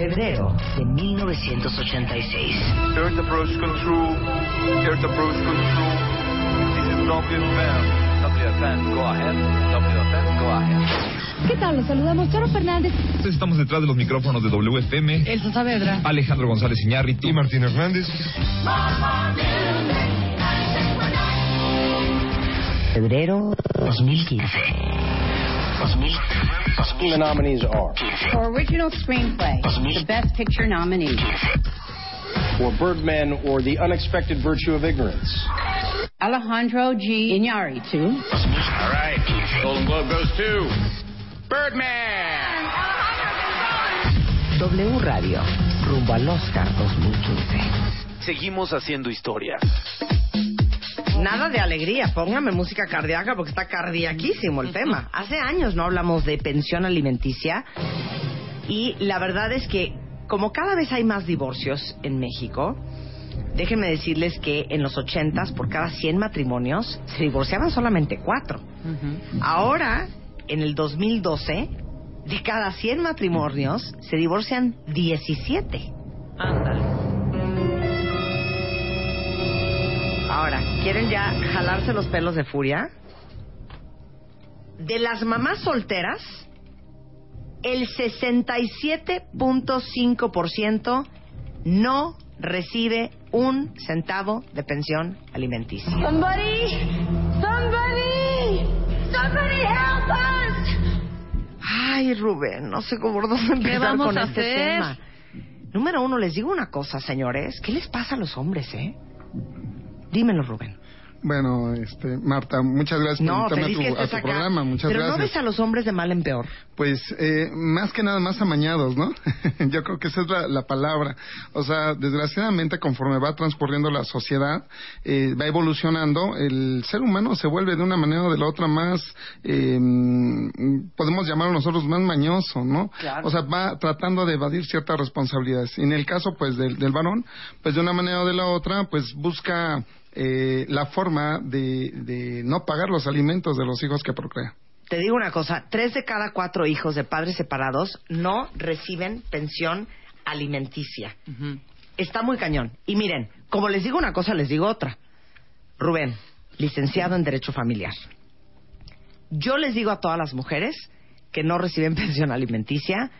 Febrero de 1986. Earth approach control. Earth approach control. This is WFM. WFM, go ahead. WFM, go ahead. ¿Qué tal? Los saludamos, Charo Fernández. Estamos detrás de los micrófonos de WFM. Elsa Saavedra. Alejandro González Iñárritu. Y Martín Hernández. Febrero 2015. 2000, The nominees are For original screenplay, the Best Picture nominee. for Birdman or The Unexpected Virtue of Ignorance. Alejandro G. Iñárritu. All right. Golden Globe goes to Birdman. W Radio, rumbo al Oscar 2015. Seguimos haciendo historia. Nada de alegría, póngame música cardíaca porque está cardiaquísimo el tema. Hace años no hablamos de pensión alimenticia y la verdad es que como cada vez hay más divorcios en México, déjenme decirles que en los ochentas por cada 100 matrimonios se divorciaban solamente cuatro. Ahora, en el 2012, de cada 100 matrimonios se divorcian 17. Ándale. Ahora, ¿quieren ya jalarse los pelos de furia? De las mamás solteras, el 67.5% no recibe un centavo de pensión alimenticia. Somebody, somebody, somebody help us. Ay, Rubén, no sé cómo por dónde empezar vamos con a este hacer? tema. Número uno, les digo una cosa, señores. ¿Qué les pasa a los hombres, eh? Dímelo, Rubén. Bueno, este, Marta, muchas gracias por invitarme a tu, a tu programa. Muchas Pero no ves a los hombres de mal en peor. Pues eh, más que nada más amañados, ¿no? Yo creo que esa es la, la palabra. O sea, desgraciadamente conforme va transcurriendo la sociedad, eh, va evolucionando, el ser humano se vuelve de una manera o de la otra más, eh, podemos llamarlo nosotros más mañoso, ¿no? Claro. O sea, va tratando de evadir ciertas responsabilidades. Y en el caso, pues, del, del varón, pues de una manera o de la otra, pues busca eh, la forma de, de no pagar los alimentos de los hijos que procrea. Te digo una cosa, tres de cada cuatro hijos de padres separados no reciben pensión alimenticia. Está muy cañón. Y miren, como les digo una cosa, les digo otra. Rubén, licenciado en Derecho Familiar. Yo les digo a todas las mujeres que no reciben pensión alimenticia,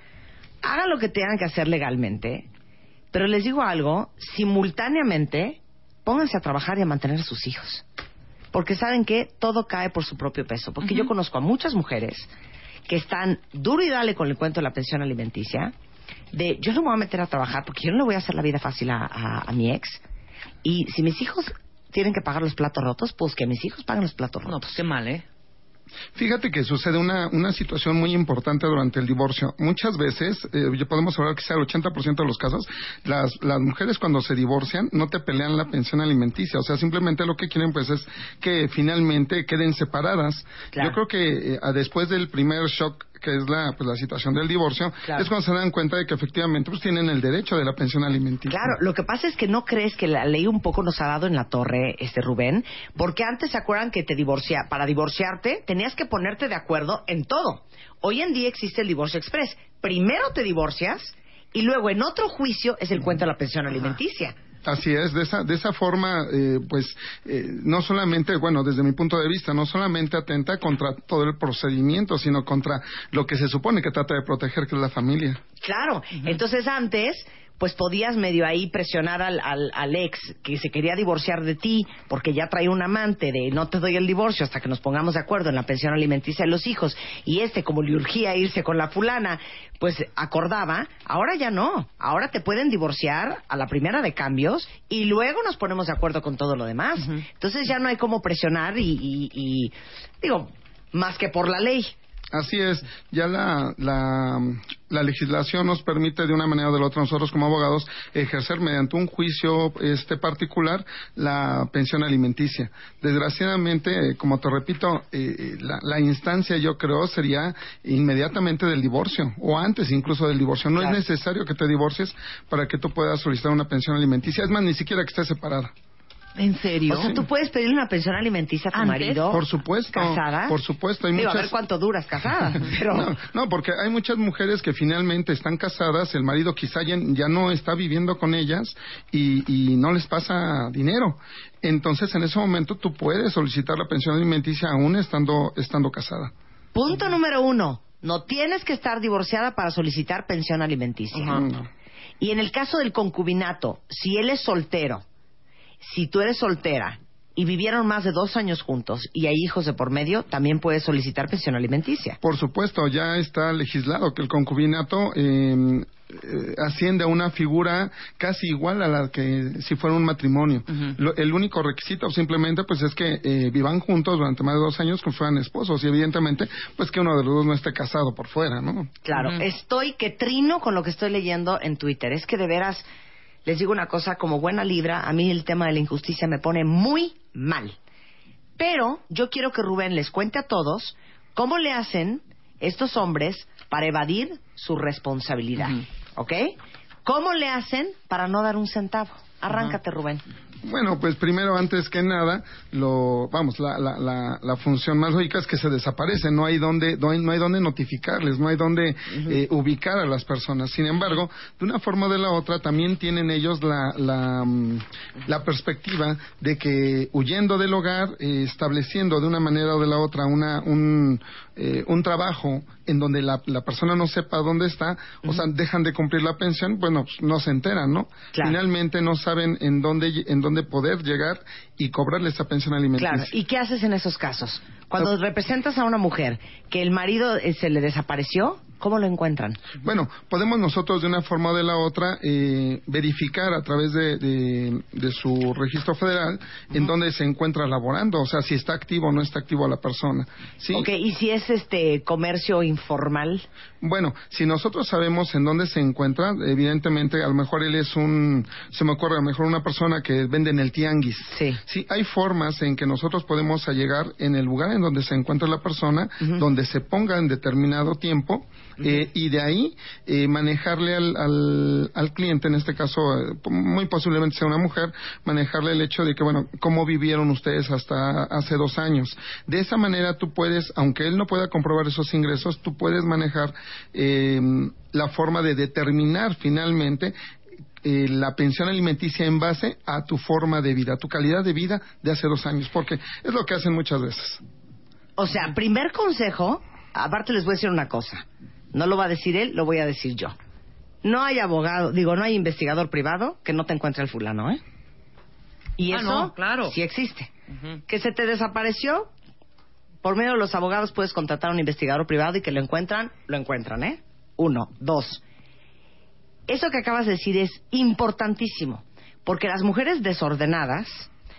hagan lo que tengan que hacer legalmente, pero les digo algo, simultáneamente pónganse a trabajar y a mantener a sus hijos. Porque saben que todo cae por su propio peso. Porque yo conozco a muchas mujeres que están duro y dale con el cuento de la pensión alimenticia, de yo no me voy a meter a trabajar porque yo no le voy a hacer la vida fácil a, a- a mi ex. Y si mis hijos tienen que pagar los platos rotos, pues que mis hijos paguen los platos rotos. No, pues qué mal, ¿eh? Fíjate que sucede una, una situación muy importante durante el divorcio. Muchas veces, eh, podemos hablar que sea el 80% de los casos, las, las mujeres cuando se divorcian no te pelean la pensión alimenticia. O sea, simplemente lo que quieren pues es que finalmente queden separadas. Claro. Yo creo que eh, después del primer shock que es la, pues, la situación del divorcio, Claro. es cuando se dan cuenta de que efectivamente pues tienen el derecho de la pensión alimenticia. Claro, lo que pasa es que no crees que la ley un poco nos ha dado en la torre, este Rubén, porque antes se acuerdan que te divorcia, para divorciarte tenías que ponerte de acuerdo en todo. Hoy en día existe el divorcio express. Primero te divorcias y luego en otro juicio es el cuento de la pensión alimenticia. Así es, de esa, de esa forma, eh, pues, eh, no solamente, bueno, desde mi punto de vista, no solamente atenta contra todo el procedimiento, sino contra lo que se supone que trata de proteger, que es la familia. Claro, entonces antes pues podías medio ahí presionar al, al, al ex que se quería divorciar de ti porque ya traía un amante de no te doy el divorcio hasta que nos pongamos de acuerdo en la pensión alimenticia de los hijos y este como le urgía irse con la fulana pues acordaba, ahora ya no, ahora te pueden divorciar a la primera de cambios y luego nos ponemos de acuerdo con todo lo demás. Entonces ya no hay como presionar y, y- y, digo, más que por la ley. Así es, ya la, la, la, legislación nos permite de una manera o de la otra nosotros como abogados ejercer mediante un juicio este particular la pensión alimenticia. Desgraciadamente, eh, como te repito, eh, la, la, instancia yo creo sería inmediatamente del divorcio o antes incluso del divorcio. No es necesario que te divorcies para que tú puedas solicitar una pensión alimenticia. Es más, ni siquiera que estés separada. ¿En serio? O sea, tú puedes pedir una pensión alimenticia a tu marido. Por supuesto. ¿Casada? Por supuesto. Hay Digo, muchas... a ver cuánto duras casada. Pero... no, no, porque hay muchas mujeres que finalmente están casadas, el marido quizá ya, ya no está viviendo con ellas y, y no les pasa dinero. Entonces, en ese momento tú puedes solicitar la pensión alimenticia aún estando, estando casada. Punto número uno. No tienes que estar divorciada para solicitar pensión alimenticia. Y en el caso del concubinato, si él es soltero si tú eres soltera y vivieron más de dos años juntos y hay hijos de por medio, también puedes solicitar pensión alimenticia. Por supuesto, ya está legislado que el concubinato eh, eh, asciende a una figura casi igual a la que si fuera un matrimonio. Uh -huh. Lo, el único requisito simplemente pues es que eh, vivan juntos durante más de dos años como fueran esposos y evidentemente pues que uno de los dos no esté casado por fuera, ¿no? Claro, uh -huh. estoy que trino con lo que estoy leyendo en Twitter. Es que de veras les digo una cosa, como buena libra, a mí el tema de la injusticia me pone muy mal. Pero yo quiero que Rubén les cuente a todos cómo le hacen estos hombres para evadir su responsabilidad. Uh -huh. ¿Ok? ¿Cómo le hacen para no dar un centavo? Arráncate, uh -huh. Rubén. Bueno, pues primero, antes que nada, lo, vamos, la, la, la, la, función más lógica es que se desaparecen, no hay donde, no hay, no hay donde notificarles, no hay donde uh -huh. eh, ubicar a las personas. Sin embargo, de una forma o de la otra, también tienen ellos la, la, la perspectiva de que huyendo del hogar, eh, estableciendo de una manera o de la otra una, un, eh, un trabajo en donde la, la, persona no sepa dónde está, uh -huh. o sea, dejan de cumplir la pensión, bueno, pues, no se enteran, ¿no? Claro. Finalmente no saben en dónde, en dónde poder llegar y cobrarle esa pensión alimenticia. Claro, ¿y qué haces en esos casos? Cuando representas a una mujer que el marido eh, se le desapareció, ¿cómo lo encuentran? Bueno, podemos nosotros de una forma o de la otra eh, verificar a través de, de, de su registro federal uh -huh. en dónde se encuentra laborando, o sea, si está activo o no está activo la persona. ¿sí? Ok, ¿y si es este comercio informal? Bueno, si nosotros sabemos en dónde se encuentra, evidentemente a lo mejor él es un, se me ocurre a lo mejor una persona que vende en el tianguis. Sí. Sí, hay formas en que nosotros podemos llegar en el lugar en donde se encuentra la persona, uh -huh. donde se ponga en determinado tiempo, uh -huh. eh, y de ahí eh, manejarle al, al, al, cliente, en este caso eh, muy posiblemente sea una mujer, manejarle el hecho de que, bueno, cómo vivieron ustedes hasta hace dos años. De esa manera tú puedes, aunque él no pueda comprobar esos ingresos, tú puedes manejar eh, la forma de determinar finalmente eh, la pensión alimenticia en base a tu forma de vida, a tu calidad de vida de hace dos años, porque es lo que hacen muchas veces. O sea, primer consejo, aparte les voy a decir una cosa, no lo va a decir él, lo voy a decir yo. No hay abogado, digo, no hay investigador privado que no te encuentre el fulano, ¿eh? Y ah, eso no, claro. sí existe. Uh -huh. Que se te desapareció, por medio de los abogados puedes contratar a un investigador privado y que lo encuentran, lo encuentran, ¿eh? Uno. Dos. Eso que acabas de decir es importantísimo, porque las mujeres desordenadas,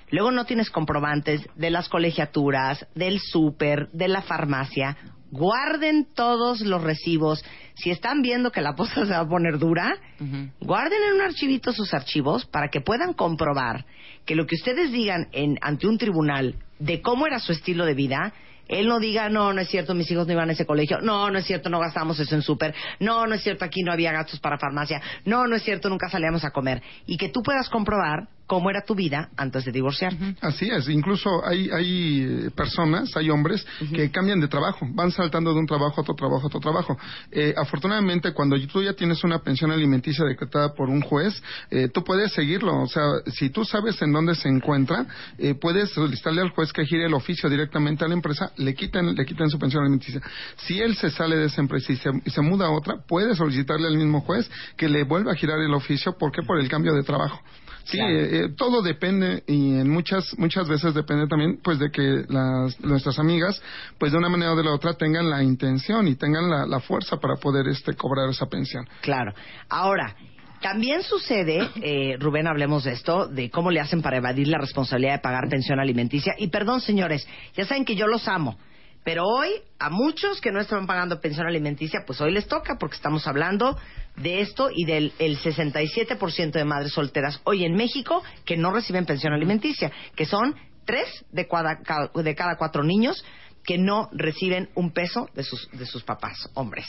luego no tienes comprobantes de las colegiaturas, del súper, de la farmacia, guarden todos los recibos. Si están viendo que la posta se va a poner dura, uh -huh. guarden en un archivito sus archivos para que puedan comprobar que lo que ustedes digan en, ante un tribunal de cómo era su estilo de vida, él no diga, no, no es cierto, mis hijos no iban a ese colegio, no, no es cierto, no gastamos eso en súper, no, no es cierto, aquí no había gastos para farmacia, no, no es cierto, nunca salíamos a comer. Y que tú puedas comprobar cómo era tu vida antes de divorciar. Así es, incluso hay, hay eh, personas, hay hombres uh -huh. que cambian de trabajo, van saltando de un trabajo a otro trabajo a otro trabajo. Eh, afortunadamente, cuando tú ya tienes una pensión alimenticia decretada por un juez, eh, tú puedes seguirlo, o sea, si tú sabes en dónde se encuentra, eh, puedes solicitarle al juez que gire el oficio directamente a la empresa, le quiten, le quiten su pensión alimenticia. Si él se sale de esa empresa y se, y se muda a otra, puede solicitarle al mismo juez que le vuelva a girar el oficio, ¿por qué? Por el cambio de trabajo. Sí, claro. eh, eh, todo depende y en muchas muchas veces depende también pues de que las, nuestras amigas pues de una manera o de la otra tengan la intención y tengan la, la fuerza para poder este cobrar esa pensión. Claro. Ahora, también sucede, eh, Rubén, hablemos de esto, de cómo le hacen para evadir la responsabilidad de pagar pensión alimenticia. Y perdón, señores, ya saben que yo los amo, Pero hoy, a muchos que no están pagando pensión alimenticia, pues hoy les toca porque estamos hablando de esto y del el 67% de madres solteras hoy en México que no reciben pensión alimenticia, que son tres de cada, cuatro niños que no reciben un peso de sus, de sus papás, hombres.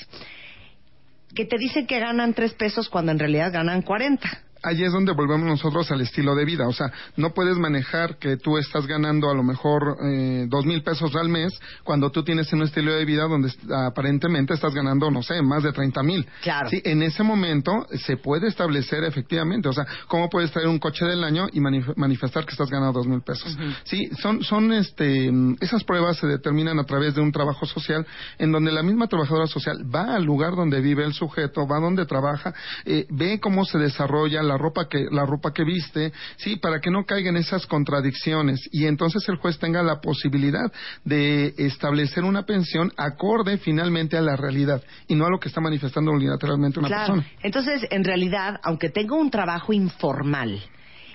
Que te dicen que ganan tres pesos cuando en realidad ganan 40 ahí es donde volvemos nosotros al estilo de vida. O sea, no puedes manejar que tú estás ganando a lo mejor eh, dos mil pesos al mes cuando tú tienes un estilo de vida donde aparentemente estás ganando, no sé, más de treinta mil. Claro. Sí, en ese momento se puede establecer efectivamente, o sea, cómo puedes traer un coche del año y manifestar que estás ganando dos mil pesos. Sí, son, son este, esas pruebas se determinan a través de un trabajo social en donde la misma trabajadora social va al lugar donde vive el sujeto, va donde trabaja, eh, ve cómo se desarrolla la ropa que la ropa que viste, sí, para que no caigan esas contradicciones y entonces el juez tenga la posibilidad de establecer una pensión acorde finalmente a la realidad y no a lo que está manifestando unilateralmente una claro. persona. Entonces, en realidad, aunque tenga un trabajo informal,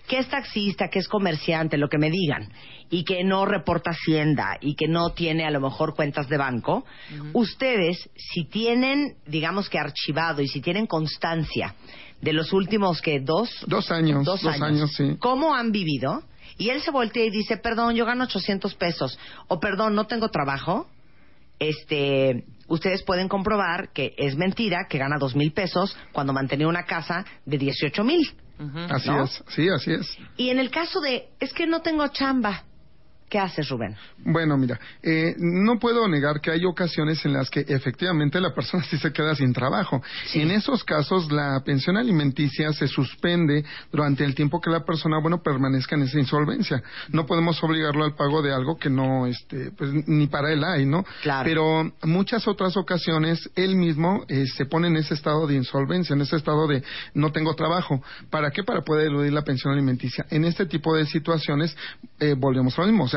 que es taxista, que es comerciante, lo que me digan, y que no reporta Hacienda y que no tiene a lo mejor cuentas de banco, ustedes, si tienen, digamos que archivado y si tienen constancia de los últimos que dos dos años dos, años, sí. Cómo han vivido y él se voltea y dice perdón yo gano 800 pesos. O perdón no tengo trabajo. Este ustedes pueden comprobar que es mentira que gana dos mil pesos cuando mantenía una casa de 18 mil. Así es. Sí así es. Y en el caso de es que no tengo chamba ¿Qué haces, Rubén? Bueno, mira, eh, no puedo negar que hay ocasiones en las que efectivamente la persona sí se queda sin trabajo. Y en esos casos la pensión alimenticia se suspende durante el tiempo que la persona, bueno, permanezca en esa insolvencia. No podemos obligarlo al pago de algo que no, este, pues ni para él hay, ¿no? Claro. Pero muchas otras ocasiones él mismo eh, se pone en ese estado de insolvencia, en ese estado de no tengo trabajo. ¿Para qué? Para poder eludir la pensión alimenticia. En este tipo de situaciones eh, volvemos a lo mismo. O sea,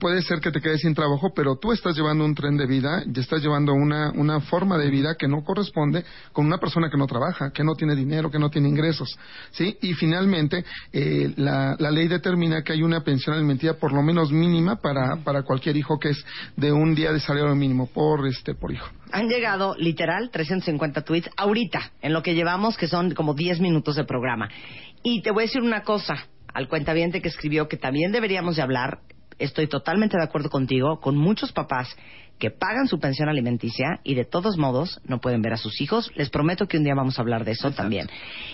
puede ser que te quedes sin trabajo, pero tú estás llevando un tren de vida y estás llevando una, una forma de vida que no corresponde con una persona que no trabaja, que no tiene dinero, que no tiene ingresos. ¿sí? Y finalmente, eh, la, la ley determina que hay una pensión alimenticia por lo menos mínima para, para cualquier hijo que es de un día de salario mínimo por, este, por hijo. Han llegado, literal, 350 tweets ahorita, en lo que llevamos, que son como 10 minutos de programa. Y te voy a decir una cosa al cuentaviente que escribió que también deberíamos de hablar estoy totalmente de acuerdo contigo, con muchos papás que pagan su pensión alimenticia y de todos modos no pueden ver a sus hijos. Les prometo que un día vamos a hablar de eso también.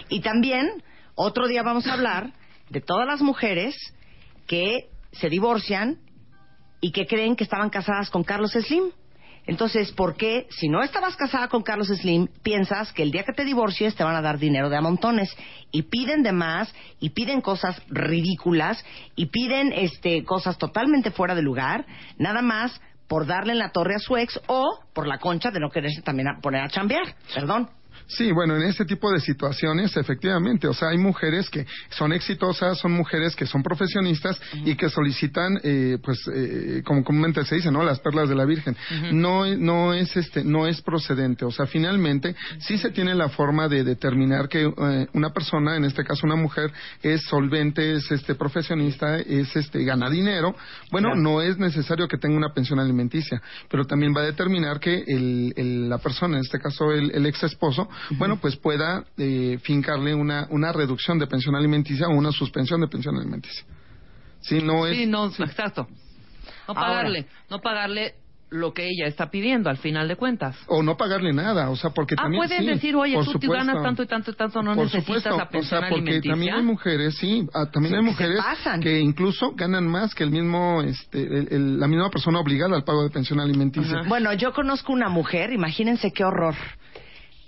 Y también, otro día vamos a hablar de todas las mujeres que se divorcian y que creen que estaban casadas con Carlos Slim. Entonces, ¿por qué, si no estabas casada con Carlos Slim, piensas que el día que te divorcies te van a dar dinero de a montones? Y piden de más, y piden cosas ridículas, y piden este, cosas totalmente fuera de lugar, nada más por darle en la torre a su ex o por la concha de no quererse también a poner a chambear. Perdón. Sí, bueno, en este tipo de situaciones, efectivamente, o sea, hay mujeres que son exitosas, son mujeres que son profesionistas y que solicitan, eh, pues, eh, como comúnmente se dice, ¿no? Las perlas de la Virgen. No, no es este, no es procedente. O sea, finalmente, sí se tiene la forma de determinar que eh, una persona, en este caso una mujer, es solvente, es este profesionista, es este gana dinero. Bueno, no es necesario que tenga una pensión alimenticia, pero también va a determinar que el, el, la persona, en este caso el, el ex esposo, bueno, pues pueda eh, fincarle una, una reducción de pensión alimenticia o una suspensión de pensión alimenticia. Sí, no es... Sí, no, exacto. No pagarle, no pagarle lo que ella está pidiendo al final de cuentas. O no pagarle nada, o sea, porque ah, también pueden sí, decir, oye, tú supuesto, ganas tanto y tanto y tanto, no por necesitas supuesto, la pensión o sea, porque alimenticia. también hay mujeres, sí, ah, también hay Sí, que mujeres pasan. que incluso ganan más que el mismo, este, el- el- la misma persona obligada al pago de pensión alimenticia. Bueno, yo conozco una mujer, imagínense qué horror,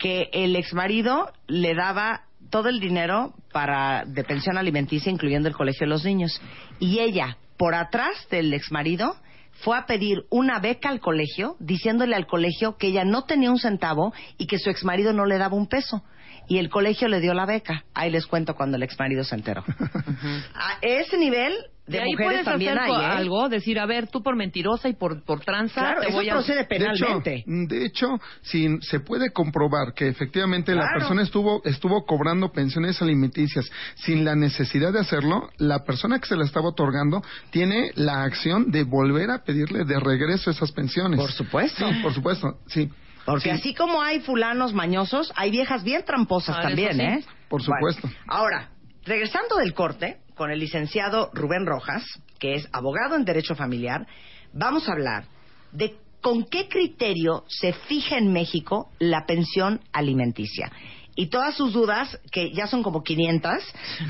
que el exmarido le daba todo el dinero para de pensión alimenticia, incluyendo el colegio de los niños, y ella, por atrás del exmarido, fue a pedir una beca al colegio, diciéndole al colegio que ella no tenía un centavo y que su exmarido no le daba un peso. Y el colegio le dio la beca. Ahí les cuento cuando el exmarido se enteró. A ese nivel de, De ahí mujeres puedes también hacer hay, ¿eh? algo, decir, a ver, tú por mentirosa y por, por tranza, Claro, te eso voy a... procede De hecho, penalmente. de hecho, si se puede comprobar que efectivamente la persona estuvo estuvo cobrando pensiones alimenticias sin la necesidad de hacerlo, la persona que se la estaba otorgando tiene la acción de volver a pedirle de regreso esas pensiones. Por supuesto. Sí, por supuesto, sí. Porque Sí, así como hay fulanos mañosos, hay viejas bien tramposas Ah, también, sí. ¿eh? Por supuesto. Bueno, ahora, regresando del corte con el licenciado Rubén Rojas, que es abogado en Derecho Familiar, vamos a hablar de con qué criterio se fija en México la pensión alimenticia. Y todas sus dudas, que ya son como 500,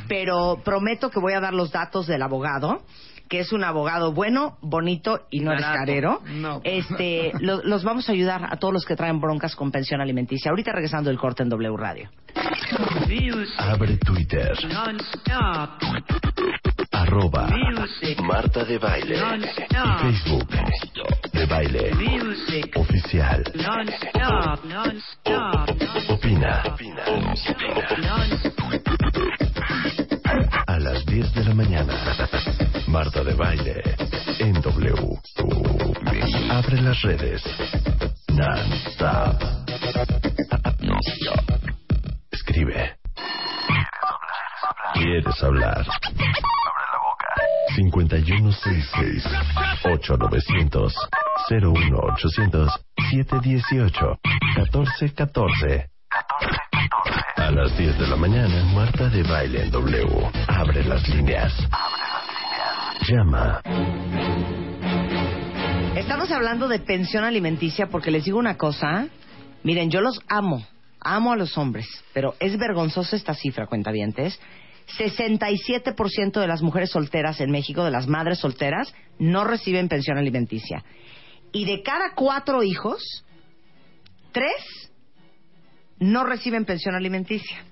pero prometo que voy a dar los datos del abogado, que es un abogado bueno, bonito y no Barato. descarero. No. Este, lo- los vamos a ayudar a todos los que traen broncas con pensión alimenticia. Ahorita regresando del corte en W Radio. Abre Twitter. Arroba Marta de Baile. Y Facebook. De Baile. Oficial. Opina. A las 10 de la mañana. Marta de Baile. En W. Abre las redes. Non-stop. Escribe. ¿Quieres hablar? 5166 8900 01800 718 1414 A las 10 de la mañana, Marta de Baile en W. Abre las líneas. Estamos hablando de pensión alimenticia porque les digo una cosa. Miren, yo los amo. Amo a los hombres. Pero es vergonzosa esta cifra, cuentavientes. 67% de las mujeres solteras en México, de las madres solteras, no reciben pensión alimenticia. Y de cada cuatro hijos, tres no reciben pensión alimenticia.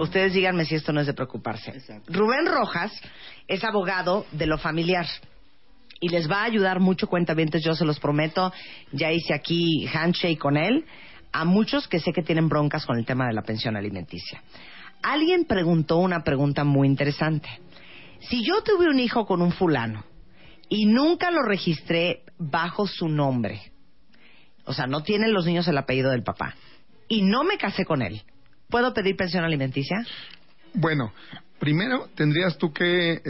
Ustedes díganme si esto no es de preocuparse. Rubén Rojas es abogado de lo familiar y les va a ayudar mucho cuentavientes, yo se los prometo. Ya hice aquí handshake con él a muchos que sé que tienen broncas con el tema de la pensión alimenticia. Alguien preguntó una pregunta muy interesante. Si yo tuve un hijo con un fulano y nunca lo registré bajo su nombre, o sea, no tienen los niños el apellido del papá, y no me casé con él, ¿puedo pedir pensión alimenticia? Bueno, primero tendrías tú que eh,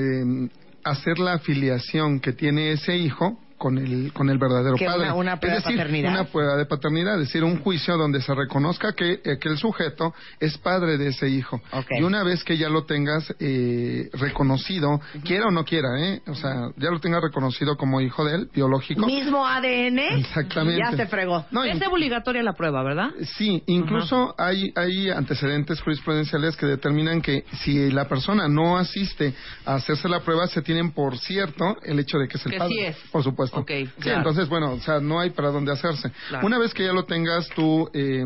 hacer la afiliación que tiene ese hijo con el con el verdadero Que padre. una- una prueba es de paternidad. una prueba de paternidad, es decir, un juicio donde se reconozca que, eh, que el sujeto es padre de ese hijo. Y una vez que ya lo tengas eh, reconocido, quiera o no quiera, ¿eh? O sea, ya lo tengas reconocido como hijo de él, biológico. Mismo ADN, Exactamente. ya se fregó. No, Es obligatoria la prueba, ¿verdad? Sí, incluso hay, hay antecedentes jurisprudenciales que determinan que si la persona no asiste a hacerse la prueba, se tienen por cierto el hecho de que es el Que padre. sí es. Por supuesto. Ok, sí, claro. entonces, bueno, o sea, no hay para dónde hacerse. Claro. Una vez que ya lo tengas tú eh,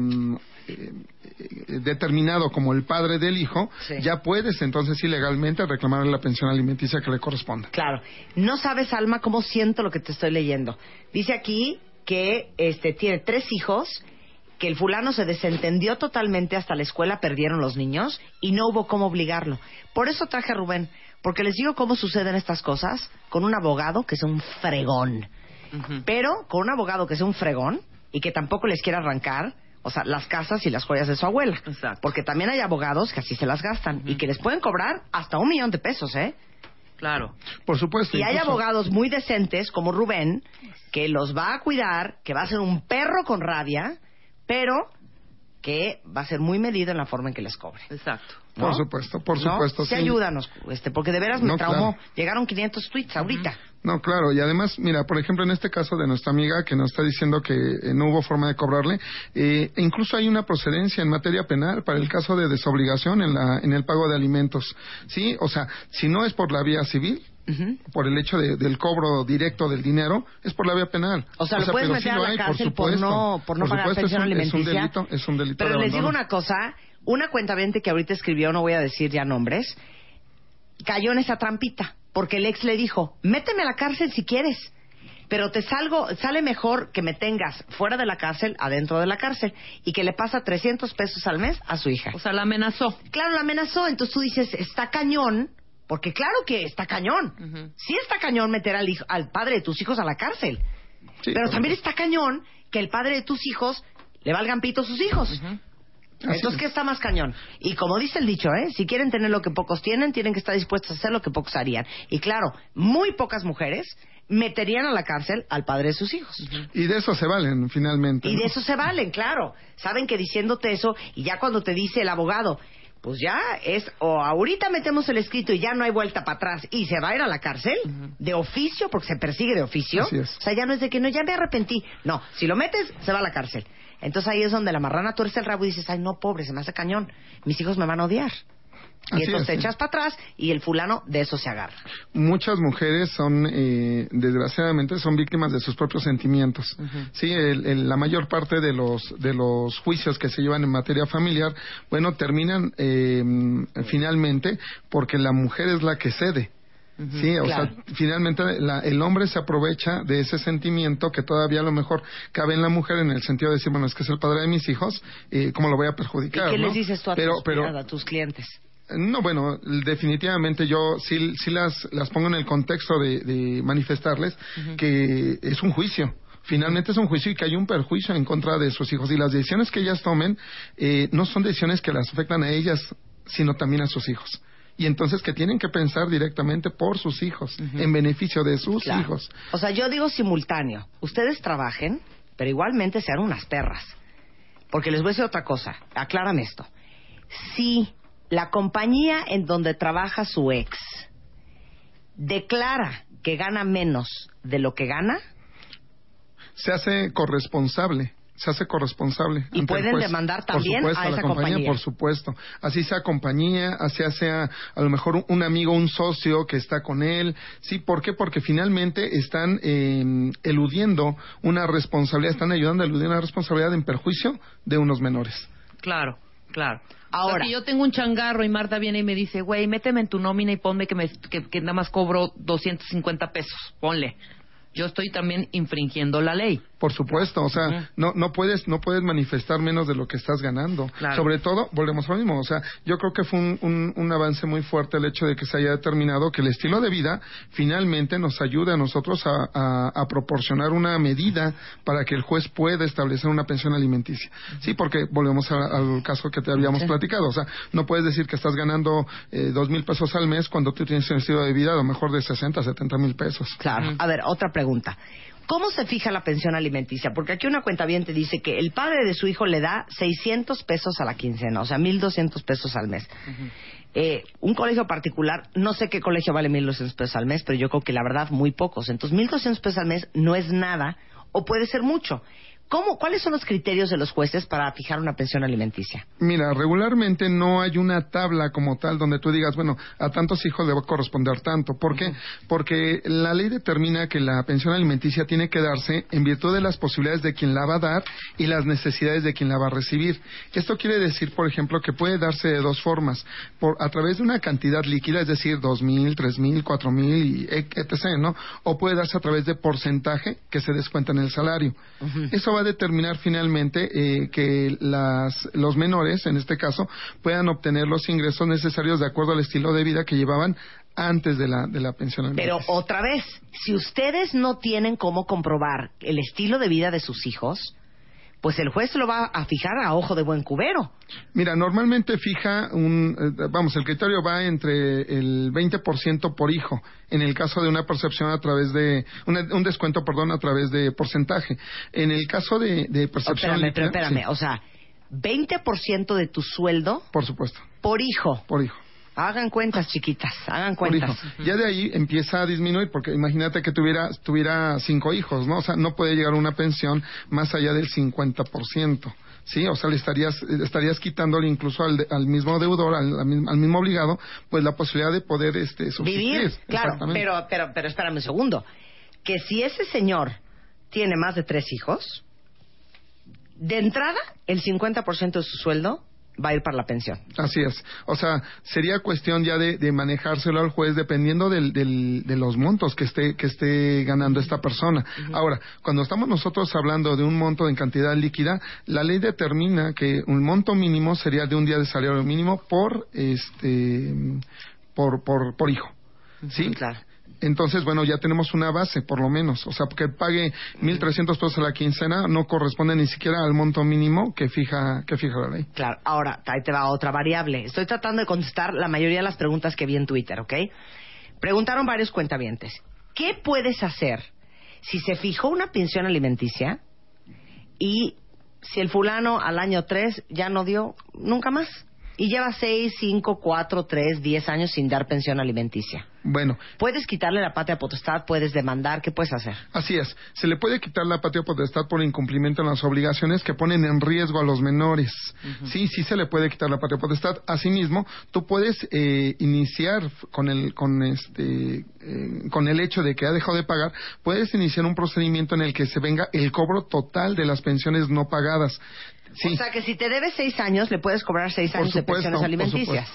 eh, determinado como el padre del hijo, Sí. ya puedes entonces ilegalmente reclamar la pensión alimenticia que le corresponda. Claro. No sabes, Alma, cómo siento lo que te estoy leyendo. Dice aquí que este tiene tres hijos, que el fulano se desentendió totalmente hasta la escuela, perdieron los niños y no hubo cómo obligarlo. Por eso traje a Rubén, porque les digo cómo suceden estas cosas con un abogado que es un fregón. Pero con un abogado que es un fregón y que tampoco les quiere arrancar, o sea, las casas y las joyas de su abuela. Exacto. Porque también hay abogados que así se las gastan y que les pueden cobrar hasta un millón de pesos, ¿eh? Claro. Por supuesto. Y hay abogados muy decentes como Rubén que los va a cuidar, que va a ser un perro con rabia, pero que va a ser muy medido en la forma en que les cobre. Exacto. ¿no? Por supuesto, por ¿No? supuesto. Sí, sí. ayúdanos, este, porque de veras me No, traumó. claro. Llegaron 500 tweets ahorita. No, claro, y además, mira, por ejemplo, en este caso de nuestra amiga que nos está diciendo que eh, no hubo forma de cobrarle, eh, e incluso hay una procedencia en materia penal para el caso de desobligación en, la, en el pago de alimentos. Sí, o sea, si no es por la vía civil, Por el hecho de- del cobro directo del dinero, es por la vía penal. O sea, lo puedes meter sí a la hay, cárcel por supuesto. no- por no pagar pensión es un, Es un alimenticia. delito, es un delito Pero de les digo una cosa, una cuenta que ahorita escribió, no voy a decir ya nombres, cayó en esa trampita, porque el ex le dijo, méteme a la cárcel si quieres. Pero te salgo, sale mejor que me tengas fuera de la cárcel, adentro de la cárcel, y que le pasa 300 pesos al mes a su hija. O sea, la amenazó. Claro, la amenazó. Entonces tú dices, está cañón, porque claro que está cañón. Sí está cañón meter al, hijo- al padre de tus hijos a la cárcel. Pero también está cañón que el padre de tus hijos le valgan pito a sus hijos. Entonces, ¿qué está más cañón? Y como dice el dicho, ¿eh? Si quieren tener lo que pocos tienen, tienen que estar dispuestos a hacer lo que pocos harían. Y claro, muy pocas mujeres meterían a la cárcel al padre de sus hijos. Y de eso se valen, finalmente. Y de eso se valen, claro. Saben que diciéndote eso, y ya cuando te dice el abogado, pues ya es, o ahorita metemos el escrito y ya no hay vuelta para atrás, y se va a ir a la cárcel, de oficio, porque se persigue de oficio. Así es. O sea, ya no es de que no, ya me arrepentí. No, si lo metes, se va a la cárcel. Entonces ahí es donde la marrana tuerce el rabo y dices, ay, no, pobre, se me hace cañón. Mis hijos me van a odiar. Y Así entonces es, te echas para atrás y el fulano de eso se agarra. muchas mujeres son, eh, desgraciadamente, son víctimas de sus propios sentimientos. Sí, el- el- la mayor parte de los de los juicios que se llevan en materia familiar, bueno, terminan eh, finalmente porque la mujer es la que cede. Sí, o Claro. sea, finalmente la- el hombre se aprovecha de ese sentimiento que todavía a lo mejor cabe en la mujer en el sentido de decir, bueno, es que es el padre de mis hijos, eh, ¿cómo lo voy a ¿Y perjudicar? qué no? les dices tú a, pero, tus, pero, a tus clientes? No, bueno, definitivamente yo sí, sí las, las pongo en el contexto de, de manifestarles que es un juicio. Finalmente es un juicio y que hay un perjuicio en contra de sus hijos. Y las decisiones que ellas tomen eh, no son decisiones que las afectan a ellas, sino también a sus hijos. Y entonces que tienen que pensar directamente por sus hijos, en beneficio de sus Claro. hijos. O sea, yo digo simultáneo. Ustedes trabajen, pero igualmente sean unas perras. Porque les voy a decir otra cosa. Aclárame esto. Si la compañía en donde trabaja su ex declara que gana menos de lo que gana, Se hace corresponsable. Se hace corresponsable. Y pueden juez. demandar Por también supuesto, a la esa compañía, compañía. Por supuesto. Así sea compañía, así sea a lo mejor un, un amigo, un socio que está con él. Sí, ¿por qué? Porque finalmente están eh, eludiendo una responsabilidad, están ayudando a eludir una responsabilidad en perjuicio de unos menores. Claro, claro. Ahora. O sea, si yo tengo un changarro y Marta viene y me dice, güey, méteme en tu nómina y ponme que, me, que, que nada más cobro 250 pesos, ponle. Yo estoy también infringiendo la ley. Por supuesto, o sea, no no puedes no puedes manifestar menos de lo que estás ganando. Claro. Sobre todo, volvemos a lo mismo, o sea, yo creo que fue un, un, un avance muy fuerte el hecho de que se haya determinado que el estilo de vida finalmente nos ayude a nosotros a, a- a proporcionar una medida para que el juez pueda establecer una pensión alimenticia. Sí, porque volvemos a- al caso que te habíamos platicado, o sea, no puedes decir que estás ganando eh, dos mil pesos al mes cuando tú tienes un estilo de vida a lo mejor de 60, 70 mil pesos. Claro. A ver, otra pregunta. ¿Cómo se fija la pensión alimenticia? Porque aquí una cuenta bien te dice que el padre de su hijo le da 600 pesos a la quincena, o sea, 1.200 pesos al mes. Eh, un colegio particular, no sé qué colegio vale 1.200 pesos al mes, pero yo creo que la verdad muy pocos. Entonces, 1.200 pesos al mes no es nada o puede ser mucho. ¿Cómo, ¿Cuáles son los criterios de los jueces para fijar una pensión alimenticia? Mira, regularmente no hay una tabla como tal donde tú digas, bueno, a tantos hijos le va a corresponder tanto. ¿Por qué? Porque la ley determina que la pensión alimenticia tiene que darse en virtud de las posibilidades de quien la va a dar y las necesidades de quien la va a recibir. Esto quiere decir, por ejemplo, que puede darse de dos formas. Por, a través de una cantidad líquida, es decir, dos mil, tres mil, cuatro mil, y etc., ¿no? O puede darse a través de porcentaje que se descuenta en el salario. Eso va determinar finalmente eh, que las, los menores, en este caso, puedan obtener los ingresos necesarios de acuerdo al estilo de vida que llevaban antes de la, de la pensión Pero otra vez, si ustedes no tienen cómo comprobar el estilo de vida de sus hijos, pues el juez lo va a fijar a ojo de buen cubero. Mira, normalmente fija un, eh, vamos, el criterio va entre el 20% por hijo, en el caso de una percepción a través de, una- un descuento, perdón, a través de porcentaje. En el caso de, de percepción espérame, pero espérame, sí, o sea, 20% de tu sueldo por supuesto, por hijo. por hijo. Hagan cuentas, chiquitas, hagan cuentas. Ya de ahí empieza a disminuir, porque imagínate que tuviera, tuviera cinco hijos, ¿no? O sea, no puede llegar a una pensión más allá del 50%. Sí, o sea, le estarías, estarías quitándole incluso al, de- al mismo deudor, al, al mismo- obligado, pues la posibilidad de poder este, subsistir. Vivir, claro, pero, pero, pero espérame un segundo. Que si ese señor tiene más de tres hijos, de entrada, el 50% de su sueldo va a ir para la pensión. Así es. O sea, sería cuestión ya de, de manejárselo al juez dependiendo del, del- de los montos que esté, que esté ganando esta persona. Ahora, cuando estamos nosotros hablando de un monto en cantidad líquida, la ley determina que un monto mínimo sería de un día de salario mínimo por, este, por, por, por hijo. ¿Sí? Claro. Entonces, bueno, ya tenemos una base, por lo menos. O sea, que pague 1.300 pesos a la quincena no corresponde ni siquiera al monto mínimo que fija, que fija la ley. Claro, ahora, ahí te va otra variable. Estoy tratando de contestar la mayoría de las preguntas que vi en Twitter, ¿ok? Preguntaron varios cuentavientes. ¿Qué puedes hacer si se fijó una pensión alimenticia y si el fulano al año 3 ya no dio nunca más? Y lleva 6, 5, 4, 3, 10 años sin dar pensión alimenticia. Bueno, Puedes quitarle la patria potestad, puedes demandar, ¿qué puedes hacer? Así es. Se le puede quitar la patria potestad por incumplimiento en las obligaciones que ponen en riesgo a los menores. Sí, sí se le puede quitar la patria potestad. Asimismo, tú puedes eh, iniciar con el con este eh, con el hecho de que ha dejado de pagar, puedes iniciar un procedimiento en el que se venga el cobro total de las pensiones no pagadas. Sí, O sea que si te debes 6 años, le puedes cobrar 6 por años de pensiones alimenticias.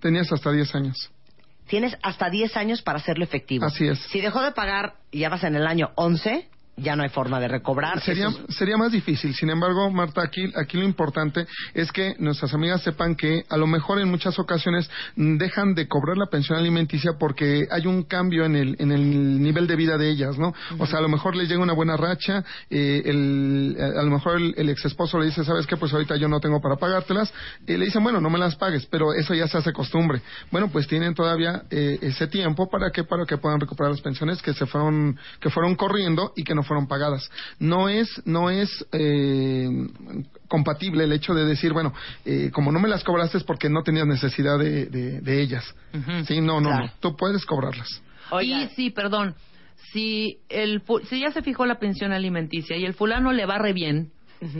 Tenías hasta 10 años. Tienes hasta 10 años para hacerlo efectivo. Así es. Si dejó de pagar y ya vas en el año 11, ya no hay forma de recobrar. Sería, es- sería más difícil. Sin embargo, Marta, aquí, aquí lo importante es que nuestras amigas sepan que a lo mejor en muchas ocasiones dejan de cobrar la pensión alimenticia porque hay un cambio en el, en el nivel de vida de ellas, ¿no? O sea, a lo mejor les llega una buena racha, eh, el, a lo mejor el, el ex esposo le dice, ¿sabes qué? Pues ahorita yo no tengo para pagártelas. Y le dicen, bueno, no me las pagues, pero eso ya se hace costumbre. Bueno, pues tienen todavía eh, ese tiempo para que, para que puedan recuperar las pensiones que se fueron, que fueron corriendo y que no fueron pagadas. No es, no es eh, compatible el hecho de decir, bueno, eh, como no me las cobraste es porque no tenías necesidad de, de, de ellas. Sí, no, no, Claro. no. Tú puedes cobrarlas. Y sí, perdón, si el si ya se fijó la pensión alimenticia y el fulano le va re bien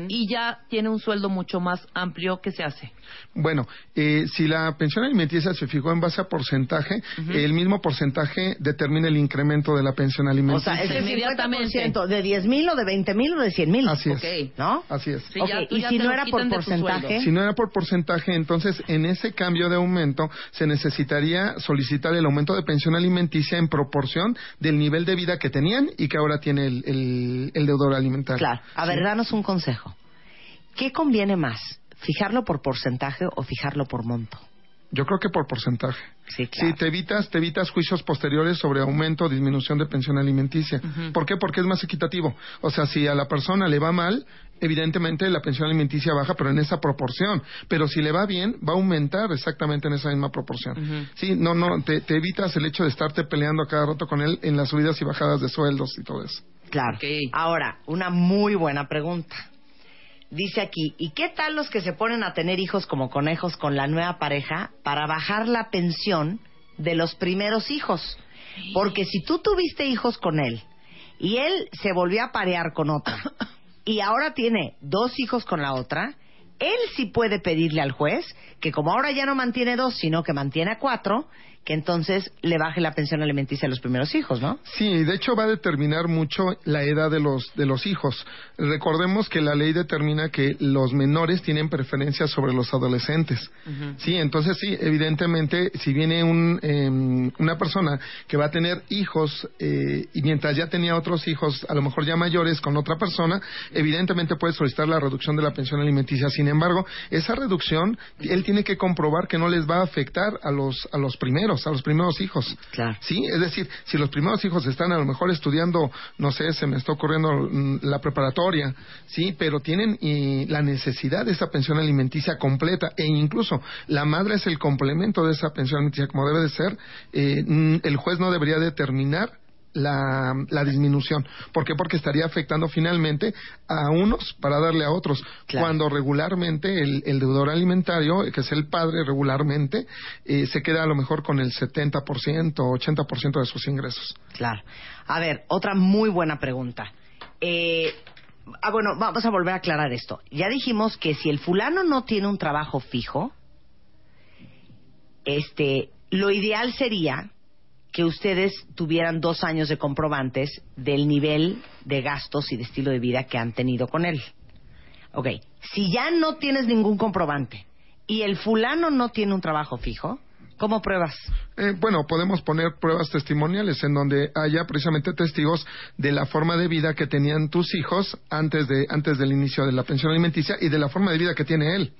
y ya tiene un sueldo mucho más amplio, ¿qué se hace? Bueno, eh, si la pensión alimenticia se fijó en base a porcentaje, el mismo porcentaje determina el incremento de la pensión O alimenticia. sea, es el Inmediatamente. 50% de 10 mil o de 20 mil o de 100 mil. Así es. ¿No? Así es. Sí, ya, y ya si no era por porcentaje. Si no era por porcentaje, entonces en ese cambio de aumento se necesitaría solicitar el aumento de pensión alimenticia en proporción del nivel de vida que tenían y que ahora tiene el, el- el deudor alimentario. Claro. A ver, danos un consejo. ¿Qué conviene más? ¿Fijarlo por porcentaje o fijarlo por monto? Yo creo que por porcentaje. Sí, claro. Sí, te evitas, te evitas juicios posteriores sobre aumento o disminución de pensión alimenticia. ¿Por qué? Porque es más equitativo. O sea, si a la persona le va mal, evidentemente la pensión alimenticia baja, pero en esa proporción. Pero si le va bien, va a aumentar exactamente en esa misma proporción. Sí, no, no, te, te evitas el hecho de estarte peleando a cada rato con él en las subidas y bajadas de sueldos y todo eso. Claro. Ahora, una muy buena pregunta. Dice aquí, ¿y qué tal los que se ponen a tener hijos como conejos con la nueva pareja para bajar la pensión de los primeros hijos? Porque si tú tuviste hijos con él y él se volvió a parear con otra y ahora tiene dos hijos con la otra, él sí puede pedirle al juez que como ahora ya no mantiene dos, sino que mantiene a cuatro, que entonces le baje la pensión alimenticia a los primeros hijos, ¿no? Sí, de hecho va a determinar mucho la edad de los de los hijos. Recordemos que la ley determina que los menores tienen preferencia sobre los adolescentes. Sí, entonces sí, evidentemente, si viene un, em, una persona que va a tener hijos eh, y mientras ya tenía otros hijos, a lo mejor ya mayores con otra persona, evidentemente puede solicitar la reducción de la pensión alimenticia. Sin embargo, esa reducción él tiene que comprobar que no les va a afectar a los a los primeros, a los primeros hijos. Claro. Sí, es decir, si los primeros hijos están a lo mejor estudiando, no sé, se me está ocurriendo mm, la preparatoria, sí, pero tienen y, la necesidad de esa pensión alimenticia completa e incluso la madre es el complemento de esa pensión alimenticia como debe de ser, eh, mm, el juez no debería determinar la, la disminución. ¿Por qué? Porque estaría afectando finalmente a unos para darle a otros. Claro. Cuando regularmente el, el deudor alimentario, que es el padre regularmente, eh, se queda a lo mejor con el 70%, 80% de sus ingresos. Claro. A ver, otra muy buena pregunta. Eh, ah, bueno, vamos a volver a aclarar esto. Ya dijimos que si el fulano no tiene un trabajo fijo, este, lo ideal sería que ustedes tuvieran dos años de comprobantes del nivel de gastos y de estilo de vida que han tenido con él. Ok, si ya no tienes ningún comprobante y el fulano no tiene un trabajo fijo, ¿cómo pruebas? Eh, bueno, podemos poner pruebas testimoniales en donde haya precisamente testigos de la forma de vida que tenían tus hijos antes de antes del inicio de la pensión alimenticia y de la forma de vida que tiene él,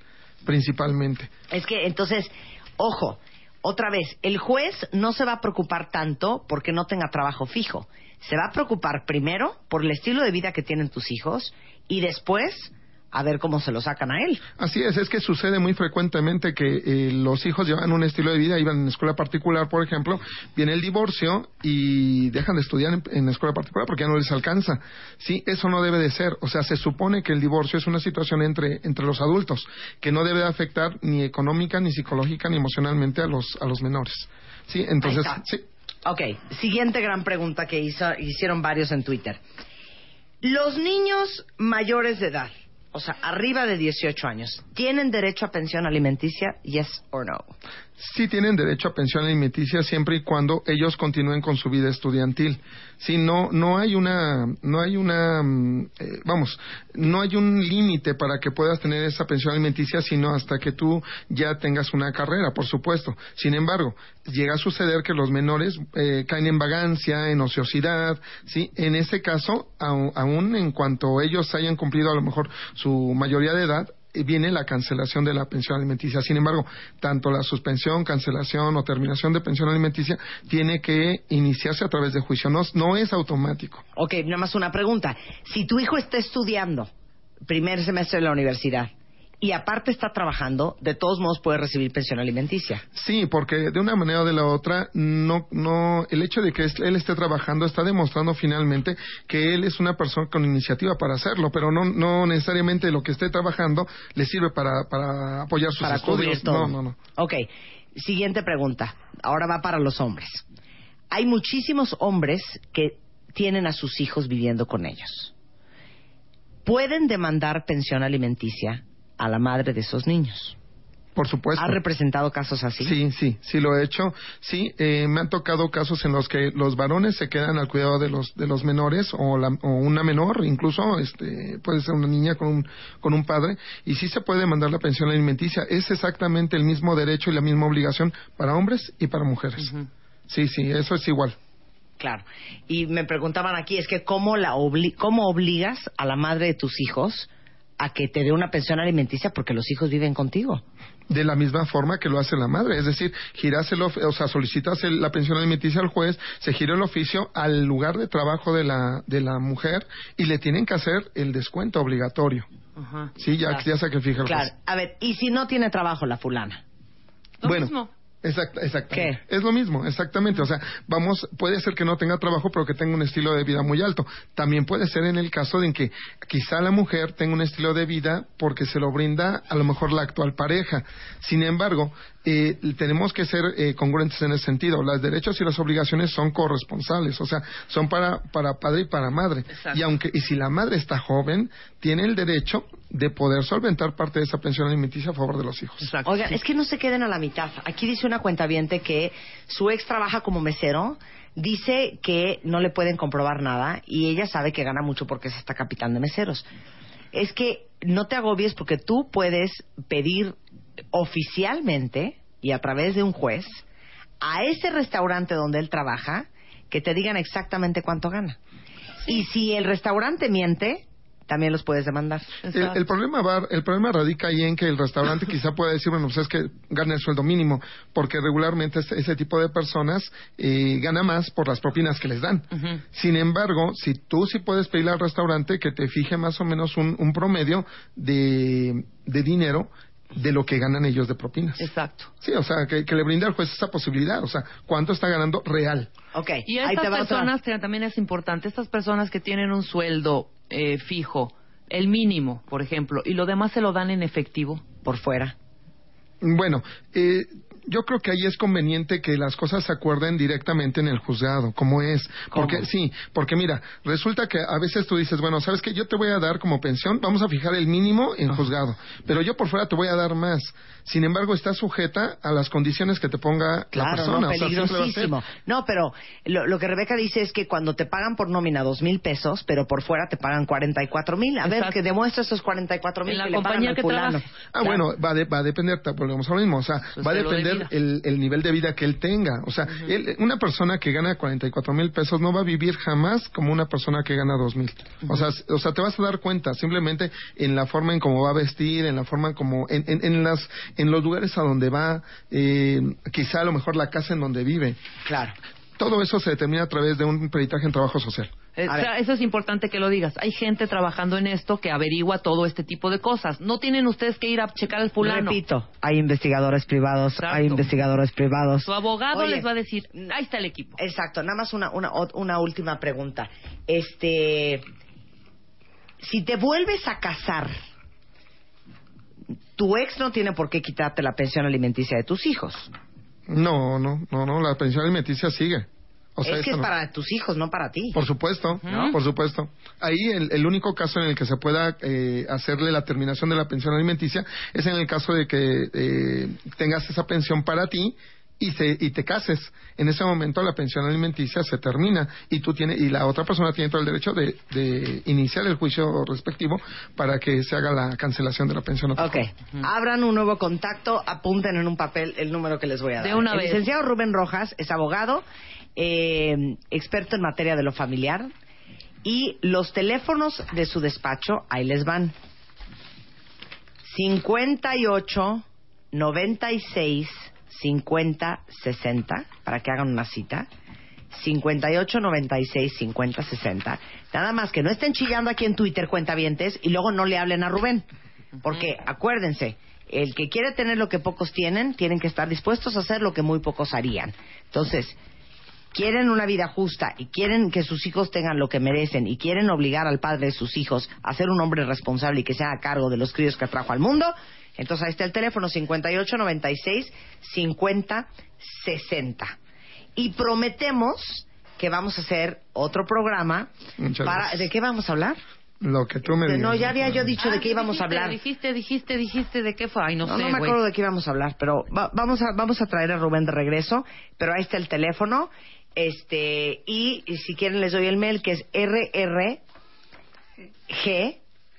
principalmente. Es que entonces, ojo, otra vez, el juez no se va a preocupar tanto porque no tenga trabajo fijo. Se va a preocupar primero por el estilo de vida que tienen tus hijos y después a ver cómo se lo sacan a él. Así es, es que sucede muy frecuentemente que eh, los hijos llevan un estilo de vida, iban en escuela particular, por ejemplo, viene el divorcio y dejan de estudiar en, en escuela particular porque ya no les alcanza. Sí, eso no debe de ser. O sea, se supone que el divorcio es una situación entre, entre los adultos que no debe de afectar ni económica, ni psicológica, ni emocionalmente a los, a los menores. Sí, entonces, sí. Ok, siguiente gran pregunta que hizo- hicieron varios en Twitter. Los niños mayores de edad, o sea, arriba de 18 años, ¿tienen derecho a pensión alimenticia? Yes or no? Sí tienen derecho a pensión alimenticia siempre y cuando ellos continúen con su vida estudiantil. Sí, no, no hay una, no hay una, mm, eh, vamos, no hay un límite para que puedas tener esa pensión alimenticia, sino hasta que tú ya tengas una carrera, por supuesto. Sin embargo, llega a suceder que los menores eh, caen en vagancia, en ociosidad, sí. En ese caso, aún en cuanto ellos hayan cumplido a lo mejor su mayoría de edad, viene la cancelación de la pensión alimenticia. Sin embargo, tanto la suspensión, cancelación o terminación de pensión alimenticia tiene que iniciarse a través de juicio. No, es automático. Ok, nada más una pregunta. Si tu hijo está estudiando primer semestre de la universidad y aparte está trabajando, de todos modos puede recibir pensión alimenticia. Sí, porque de una manera o de la otra, no, no, el hecho de que él esté trabajando está demostrando finalmente que él es una persona con iniciativa para hacerlo, pero no, no necesariamente lo que esté trabajando le sirve para, para apoyar sus para estudios. cubrir todo. No, no, no. Ok, siguiente pregunta. Ahora va para los hombres. Hay muchísimos hombres que tienen a sus hijos viviendo con ellos. ¿Pueden demandar pensión alimenticia a la madre de esos niños? Por supuesto. ¿Ha representado casos así? Sí, sí, sí lo he hecho. Sí, eh, me han tocado casos en los que los varones se quedan al cuidado de los de los menores o, la- o una menor, incluso este puede ser una niña con un con un padre y sí se puede mandar la pensión alimenticia. Es exactamente el mismo derecho y la misma obligación para hombres y para mujeres. Sí, sí, eso es igual. Claro. Y me preguntaban aquí, es que ¿cómo, la obli- ¿cómo obligas a la madre de tus hijos a que te dé una pensión alimenticia porque los hijos viven contigo? de la misma forma que lo hace la madre, es decir, giras el, of- o sea, solicitas el- la pensión alimenticia al juez, se gira el oficio al lugar de trabajo de la de la mujer y le tienen que hacer el descuento obligatorio. Ajá. Sí, ya, Claro. ya sacrifica el Claro. juez. A ver, ¿y si no tiene trabajo la fulana? Lo bueno, mismo. Exact, exactamente. ¿Qué? Es lo mismo, exactamente. O sea, vamos, puede ser que no tenga trabajo, pero que tenga un estilo de vida muy alto. También puede ser en el caso de en que quizá la mujer tenga un estilo de vida porque se lo brinda a lo mejor la actual pareja. Sin embargo, eh, tenemos que ser eh, congruentes en ese sentido. Los derechos y las obligaciones son corresponsables, o sea, son para, para padre y para madre. Exacto. Y aunque, y si la madre está joven, tiene el derecho de poder solventar parte de esa pensión alimenticia a favor de los hijos. Exacto. Oigan, es que no se queden a la mitad. Aquí dice una cuentaviente que su ex trabaja como mesero, dice que no le pueden comprobar nada y ella sabe que gana mucho porque es hasta capitán de meseros. Es que no te agobies porque tú puedes pedir oficialmente y a través de un juez a ese restaurante donde él trabaja que te digan exactamente cuánto gana. Y si el restaurante miente, también los puedes demandar. El, el problema va, el problema radica ahí en que el restaurante quizá pueda decir, bueno, pues es que gana el sueldo mínimo, porque regularmente este- ese tipo de personas eh, gana más por las propinas que les dan. Sin embargo, si tú sí puedes pedirle al restaurante que te fije más o menos un, un promedio de, de dinero de lo que ganan ellos de propinas. Exacto. Sí, o sea, que, que le brinde al juez esa posibilidad, o sea, cuánto está ganando real. Ok, Y a ahí te estas personas que también es importante, estas personas que tienen un sueldo eh, fijo, el mínimo, por ejemplo, y lo demás se lo dan en efectivo. por fuera. Bueno, eh, Yo creo que ahí es conveniente que las cosas se acuerden directamente en el juzgado, como es. Porque sí, porque mira, resulta que a veces tú dices, bueno, sabes que yo te voy a dar como pensión, vamos a fijar el mínimo en juzgado, pero yo por fuera te voy a dar más. Sin embargo, está sujeta a las condiciones que te ponga la Claro, persona. no, O sea, peligrosísimo. No, pero lo, lo que Rebeca dice es que cuando te pagan por nómina dos mil pesos, pero por fuera te pagan 44 mil. A ver, que demuestra esos 44 mil En la que le pagan compañía al que. Ah, bueno, va, de- va a depender, volvemos a lo mismo, o sea, Su va a depender el, el nivel de vida que él tenga. O sea, él- una persona que gana 44 mil pesos no va a vivir jamás como una persona que gana 2 mil. O sea, o sea, te vas a dar cuenta simplemente en la forma en cómo va a vestir, en la forma en como, en, en, en las, en los lugares a donde va, eh, quizá a lo mejor la casa en donde vive. Claro. Todo eso se determina a través de un peritaje en trabajo social. Eh, eso es importante que lo digas. Hay gente trabajando en esto que averigua todo este tipo de cosas. No tienen ustedes que ir a checar al fulano. Repito, hay investigadores privados, Exacto. hay investigadores privados. Su abogado Oye, les va a decir, ahí está el equipo. Exacto, nada más una, una, una última pregunta. Este, si te vuelves a casar, tu ex no tiene por qué quitarte la pensión alimenticia de tus hijos. No, no, no, no, la pensión alimenticia sigue. O sea, es que es no- para tus hijos, no para ti. Por supuesto, ¿No? por supuesto. Ahí el, el único caso en el que se pueda eh, hacerle la terminación de la pensión alimenticia es en el caso de que eh, tengas esa pensión para ti y, se, y te cases. En ese momento la pensión alimenticia se termina y tú tienes y la otra persona tiene todo el derecho de, de iniciar el juicio respectivo para que se haga la cancelación de la pensión. Ok, abran un nuevo contacto, apunten en un papel el número que les voy a dar. De una el vez. licenciado Rubén Rojas es abogado, eh, experto en materia de lo familiar y los teléfonos de su despacho, ahí les van. 58 96 50 60 para que hagan una cita. 58 96 50 60. Nada más que no estén chillando aquí en Twitter cuentavientes y luego no le hablen a Rubén. Porque acuérdense, el que quiere tener lo que pocos tienen, tienen que estar dispuestos a hacer lo que muy pocos harían. Entonces, quieren una vida justa y quieren que sus hijos tengan lo que merecen y quieren obligar al padre de sus hijos a ser un hombre responsable y que sea a cargo de los críos que trajo al mundo, entonces ahí está el teléfono 58 96 50 60. Y prometemos que vamos a hacer otro programa Muchas para gracias. ¿de qué vamos a hablar? Lo que tú me digas. No, ya había yo dicho de Ah, qué íbamos dijiste, a hablar. Dijiste, dijiste, dijiste de qué fue. Ay, no, No, sé, no me acuerdo de qué íbamos a hablar, pero va- vamos a vamos a traer a Rubén de regreso, pero ahí está el teléfono, este y, y si quieren les doy el mail que es rrg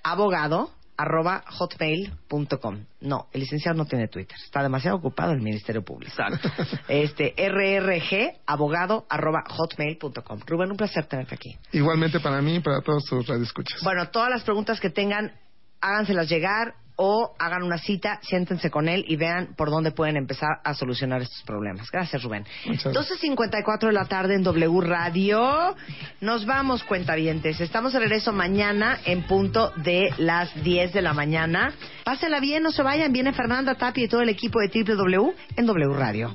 abogado arroba hotmail.com. No, el licenciado no tiene Twitter, está demasiado ocupado el Ministerio Público. Exacto. Este rrg abogado arroba hotmail.com. Rubén, un placer tenerte aquí. Igualmente para mí y para todos tus radioescuchas. Bueno, todas las preguntas que tengan, háganselas llegar o hagan una cita, siéntense con él y vean por dónde pueden empezar a solucionar estos problemas. Gracias, Rubén. Muchas gracias. 12.54 de la tarde en W Radio. Nos vamos, cuentavientes. Estamos de regreso mañana en punto de las 10 de la mañana. Pásenla bien, no se vayan. Viene Fernanda Tapia y todo el equipo de W en W Radio.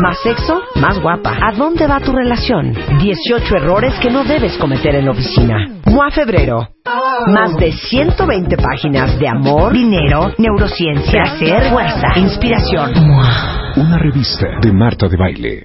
Más sexo, más guapa. ¿A dónde va tu relación? 18 errores que no debes cometer en la oficina. MOA Febrero. Más de 120 páginas de amor, dinero, neurociencia, placer, fuerza, inspiración. Una revista de Marta de Baile.